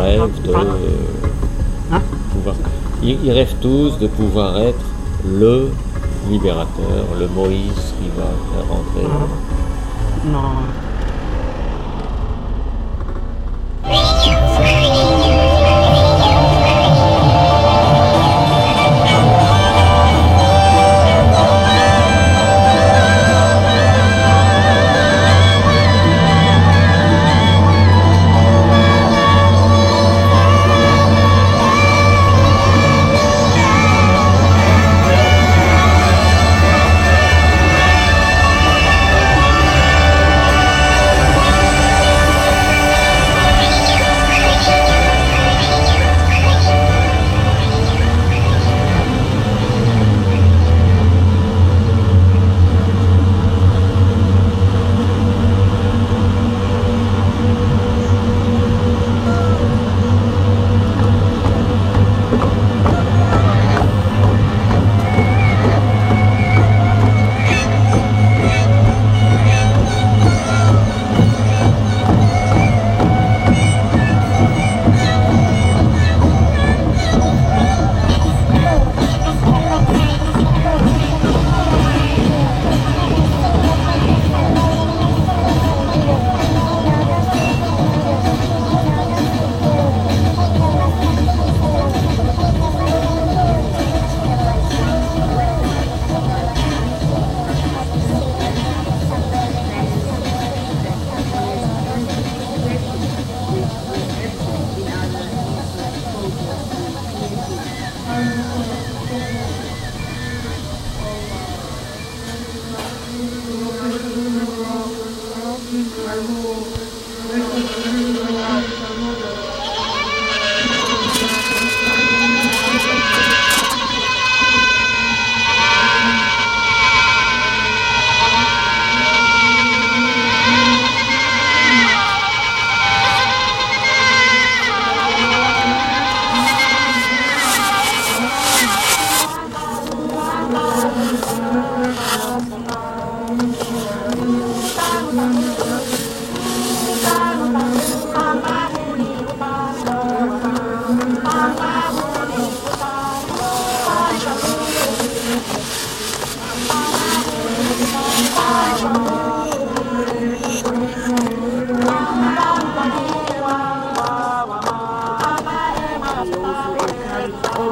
de Hein pouvoir. Ils, ils rêvent tous de pouvoir être le libérateur, le Moïse qui va faire rentrer. Non.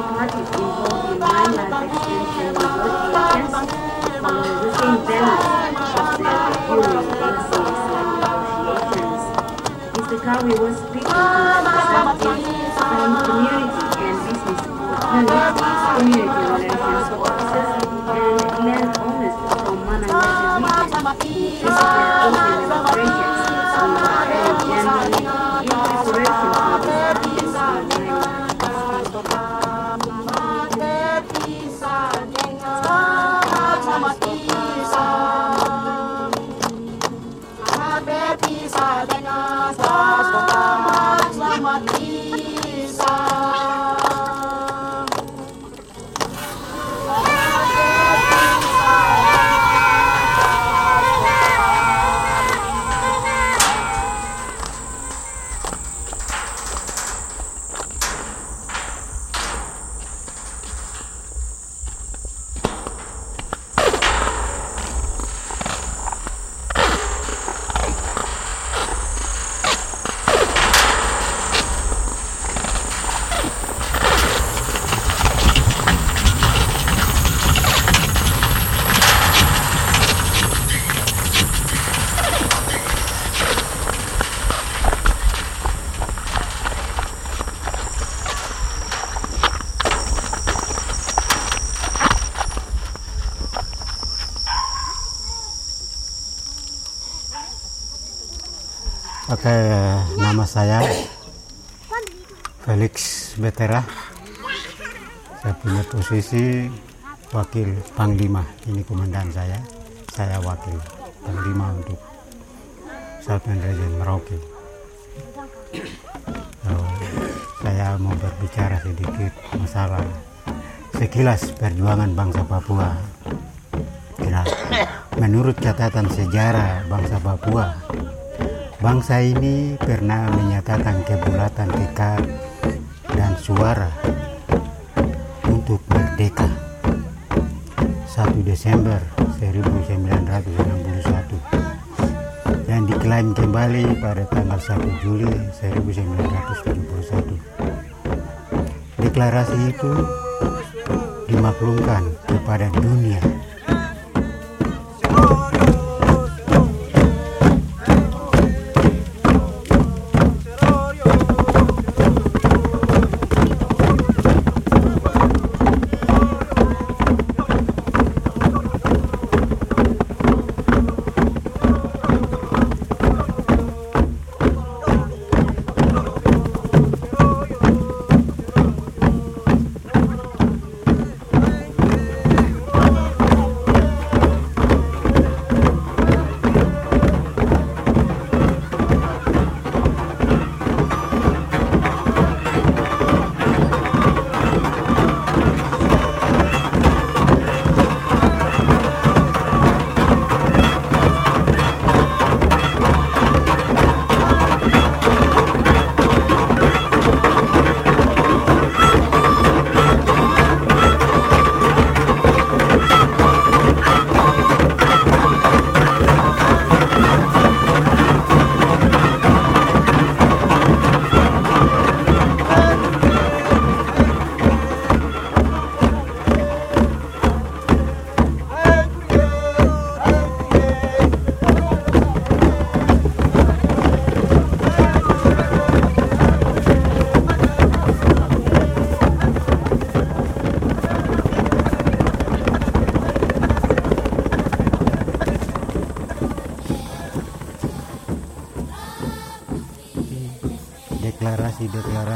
art is involved in life work the balance of. Mr. Kawi was speaking to representatives from community and business community, community relations officers, and landowners from Manawatu region. This is Oke, nama saya Felix Betera. Saya punya posisi wakil panglima. Ini komandan saya. Saya wakil panglima untuk Southern Region Merauke. So, saya mau berbicara sedikit masalah sekilas perjuangan bangsa Papua. Menurut catatan sejarah bangsa Papua, Bangsa ini pernah menyatakan kebulatan tekad dan suara untuk merdeka. 1 Desember 1961 dan diklaim kembali pada tanggal 1 Juli 1971. Deklarasi itu dimaklumkan kepada dunia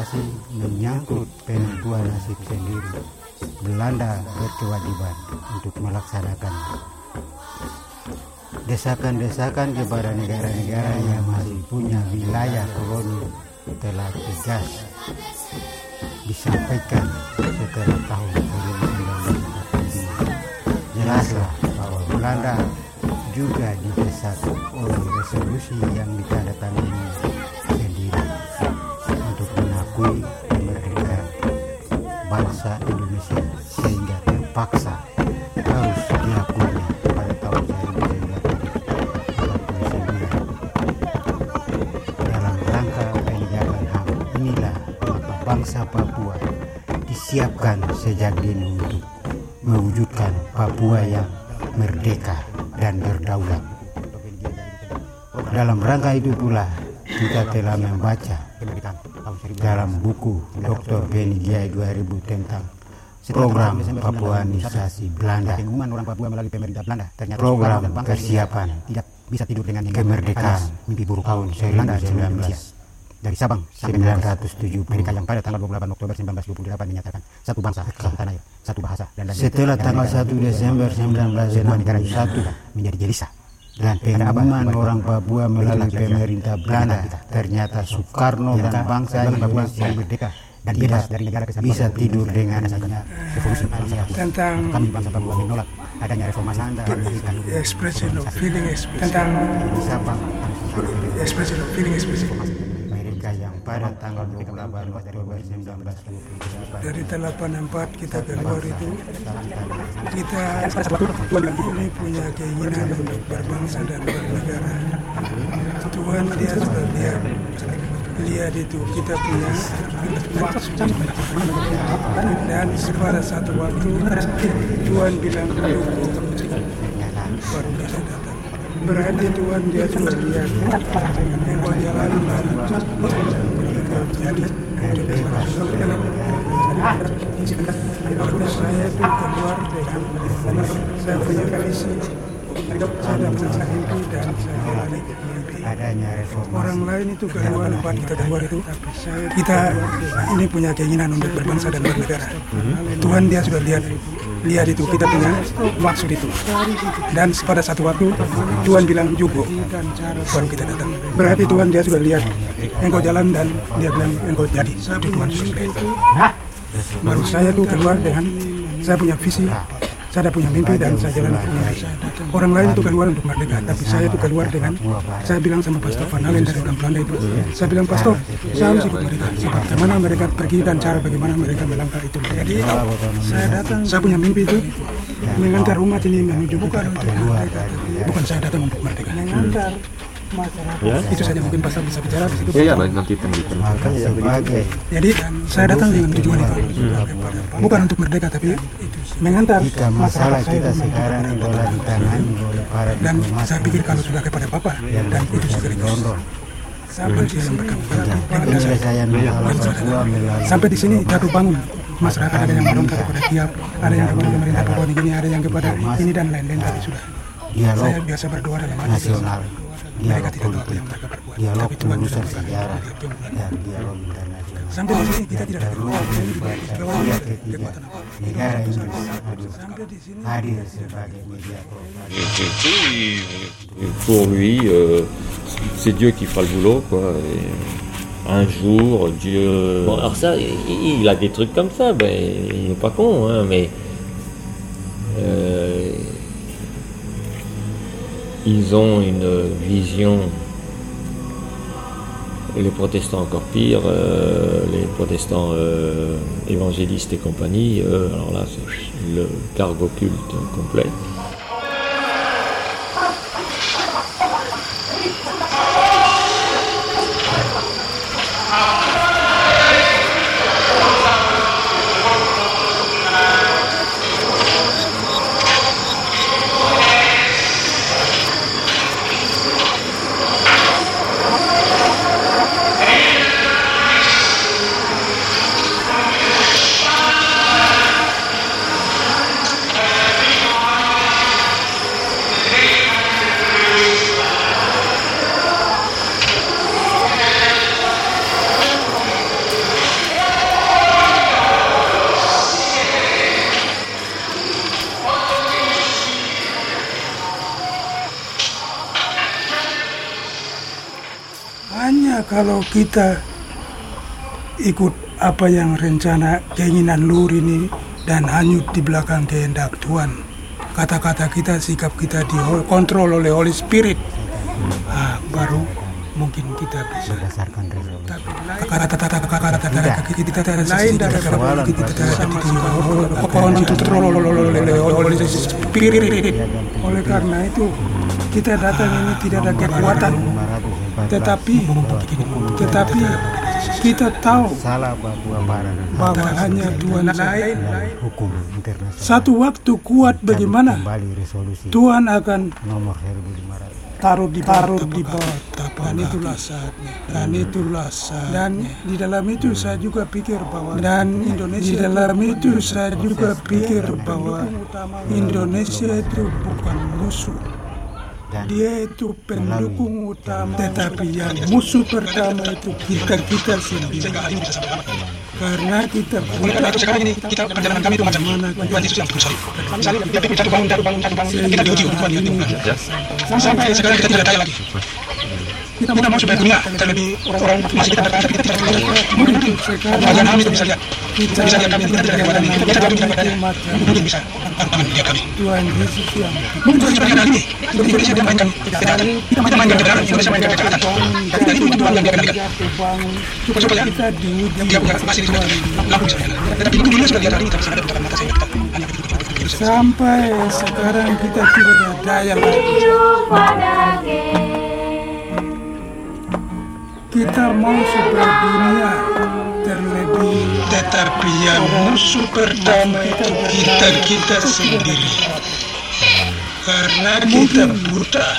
deklarasi-deklarasi menyangkut penentuan nasib sendiri. Belanda berkewajiban untuk melaksanakan desakan-desakan kepada negara-negara yang masih punya wilayah koloni telah tegas disampaikan setelah tahun 1945. Jelaslah bahwa Belanda juga didesak oleh resolusi yang ditandatangani terpaksa harus diakuinya pada tahun 1949 dalam rangka penjagaan HAM inilah maka bangsa Papua disiapkan sejak dini untuk mewujudkan Papua yang merdeka dan berdaulat. Dalam rangka itu pula kita telah membaca dalam buku Dr. Benny Giai 2000 tentang program Papuanisasi Belanda, program persiapan bisa tidur dengan kemerdekaan mimpi buruk tahun 1919 dari Sabang 1907 mereka yang pada tanggal 28 Oktober 1928 dinyatakan satu bangsa satu tanah satu bahasa dan lain Setelah tanggal 1 Desember Sebuah negara 1961 menjadi gelisah. dan pengumuman orang Papua melalui pemerintah Belanda, ternyata Soekarno dan bangsa Papua Indonesia merdeka dan bebas dari negara kesatuan bisa tidur dengan nyenyak. revolusi bangsa tentang kami bangsa Papua menolak adanya reformasi dan memberikan expression of feeling expression tentang expression of feeling expression Mereka yang pada tanggal 28 Oktober 1928 dari 84 kita keluar itu kita ini punya keinginan untuk berbangsa dan bernegara. Tuhan dia sudah lihat lihat itu kita punya dan pada satu waktu Tuhan bilang baru kita datang. Berarti Tuhan dia sudah lihat engkau jalan jadi saya itu keluar dengan saya punya visi saya punya mimpi dan saya adanya reformasi. Orang lain itu keluar buat kita keluar itu. Kita ini punya keinginan untuk berbangsa dan bernegara. Tuhan dia sudah lihat lihat itu. Kita punya maksud itu. Dan pada satu waktu Tuhan bilang juga baru kita datang. Berarti Tuhan dia sudah lihat engkau jalan dan dia bilang engkau jadi itu Tuhan sudah baru saya tuh keluar dengan saya punya visi saya punya mimpi dan saya jalan punya mimpi. Orang lain itu keluar untuk merdeka, tapi saya itu keluar dengan saya bilang sama Pastor Van Halen dari orang Belanda itu, saya bilang Pastor, saya harus ikut mereka. Bagaimana mereka pergi dan cara bagaimana mereka melangkah itu. Jadi saya datang, saya punya mimpi itu mengantar umat ini menuju bukan untuk merdeka, bukan saya datang untuk merdeka. Mengantar itu saja mungkin pastor bisa bicara di situ. Ya, ya nanti tenggelam. maka sebagai Jadi saya datang dengan tujuan itu, bukan untuk merdeka tapi mengantar jika masalah masyarakat kita saya sekarang adalah ditangani oleh para dan saya pikir kalau sudah kepada Papa dan itu sekaligus sampai yang dasar penyelesaian masalah Papua melalui sampai di sini jatuh bangun. Masyarakat ada yang meronta kepada tiap ada yang kepada pemerintah Papua Nugini ada yang kepada ini dan lain-lain tapi sudah. Dialog saya biasa berdoa dalam hati. nasional Pour lui, euh, c'est Dieu qui fera le boulot, quoi. Un jour, Dieu. Alors ça, il, a des trucs comme ça, ben, il n'est pas con, hein, mais. Euh, ils ont une vision. Les protestants encore pire, euh, les protestants euh, évangélistes et compagnie, eux, alors là, c'est le cargo culte complet. Kalau kita ikut apa yang rencana keinginan lur ini dan hanyut di belakang kehendak Tuhan. Kata-kata kita, sikap kita dikontrol oleh Holy Spirit. Ah, baru mungkin kita bisa. berdasarkan kata-kata lain dari Spirit. Oleh karena itu kita datang ini tidak ada kekuatan, tetapi tetapi kita tahu bahwa hanya Tuhan lain. Satu waktu kuat bagaimana? Tuhan akan nomor 1500 taruh di taruh di bawah. Dan itulah saatnya. Dan itulah saatnya. Dan di dalam itu saya juga pikir bahwa dan Indonesia di dalam itu saya juga pikir bahwa Indonesia itu bukan musuh dia itu pendukung utama. tetapi yang musuh pertama itu kita kita sendiri. Karena kita dari sekarang ini kita perjalanan kami itu macam Tuhan Yesus yang berusaha. Misalnya kita bangun, satu bangun, satu bangun, kita diuji diuji. Sampai sekarang kita tidak daya lagi. Kita mau supaya dunia terlebih orang masih kita berkata kita tidak mungkin mungkin. Bagian kami itu bisa lihat. Kita bisa lihat kami kita tidak ada badannya kita tidak badannya mungkin bisa tangan dia kami. Mungkin Tuhan seperti hari ini. Untuk Indonesia dia mainkan kejahatan kita mainkan kebenaran Indonesia mainkan kejahatan. Tapi itu Tuhan yang dia kendalikan supaya supaya kita dia punya masih di lampu bisa nyala tetapi mungkin dunia sudah lihat hari ini tapi sangat dekat mata saya kita hanya sampai sekarang kita tidak ada daya lagi kita mau supaya dunia terlebih tetapi yang musuh pertama itu kita kita sendiri. Karena kita buta.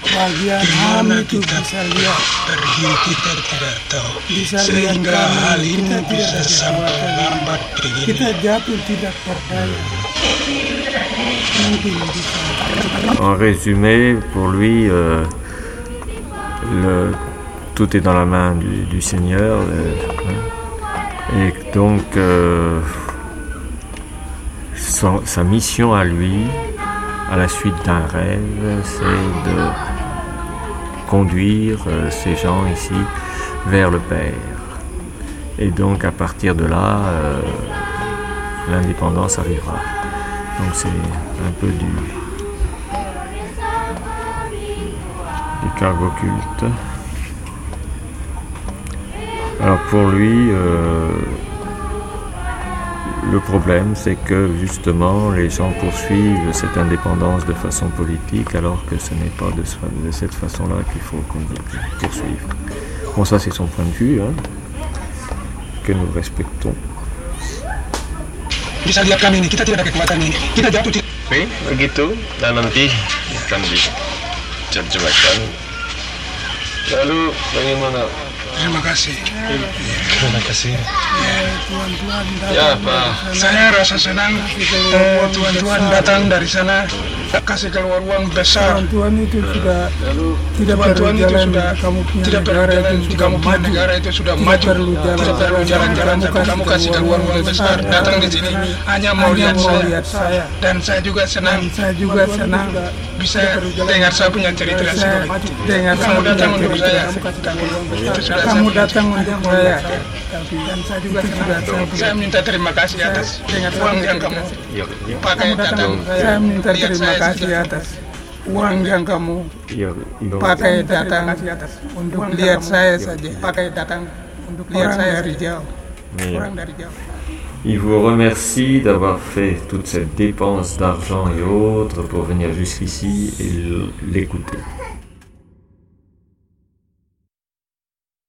bagian di kami mana itu kita bisa lihat. pergi kita tidak tahu. Bisa lihat sehingga kami, hal kita ini tidak bisa ada sampai kekuatan. lambat begini kita jatuh tidak berdaya mungkin bisa. En résumé, pour lui, euh, le- tout est dans la main du, Seigneur. euh, et donc, euh, sa mission à lui, à la suite d'un rêve, c'est de conduire euh, ces gens ici vers le Père. Et donc, à partir de là, l'indépendance arrivera. Donc, c'est un peu du, du cargo culte. Alors pour lui, euh, le problème c'est que justement les gens poursuivent cette indépendance de façon politique alors que ce n'est pas de, ce- de cette façon-là qu'il faut qu'on poursuive. Bon ça c'est son point de vue, hein, que nous respectons. Oke, begitu. Dan nanti akan diterjemahkan. Lalu bagaimana? Terima kasih. Terima kasih. Tuhan-Tuhan Ya, Pak. saya rasa senang eh, Tuhan-Tuhan datang dari sana kasih keluar uang besar. Tuhan itu sudah tidak perlu Tuhan itu jalan sudah kamu punya tidak perlu negara jalan itu sudah kamu punya negara itu sudah Tidak maju. perlu tidak perlu jalan-jalan tapi kamu kasih keluar uang besar. Datang di sini hanya mau lihat saya lihat saya. dan saya juga senang. saya juga senang. bisa dengar saya punya cerita saya dengar kamu saya datang untuk saya. Itu sudah Il- vous remercie d'avoir fait toute cette dépense d'argent et autres pour venir jusqu'ici et l'écouter.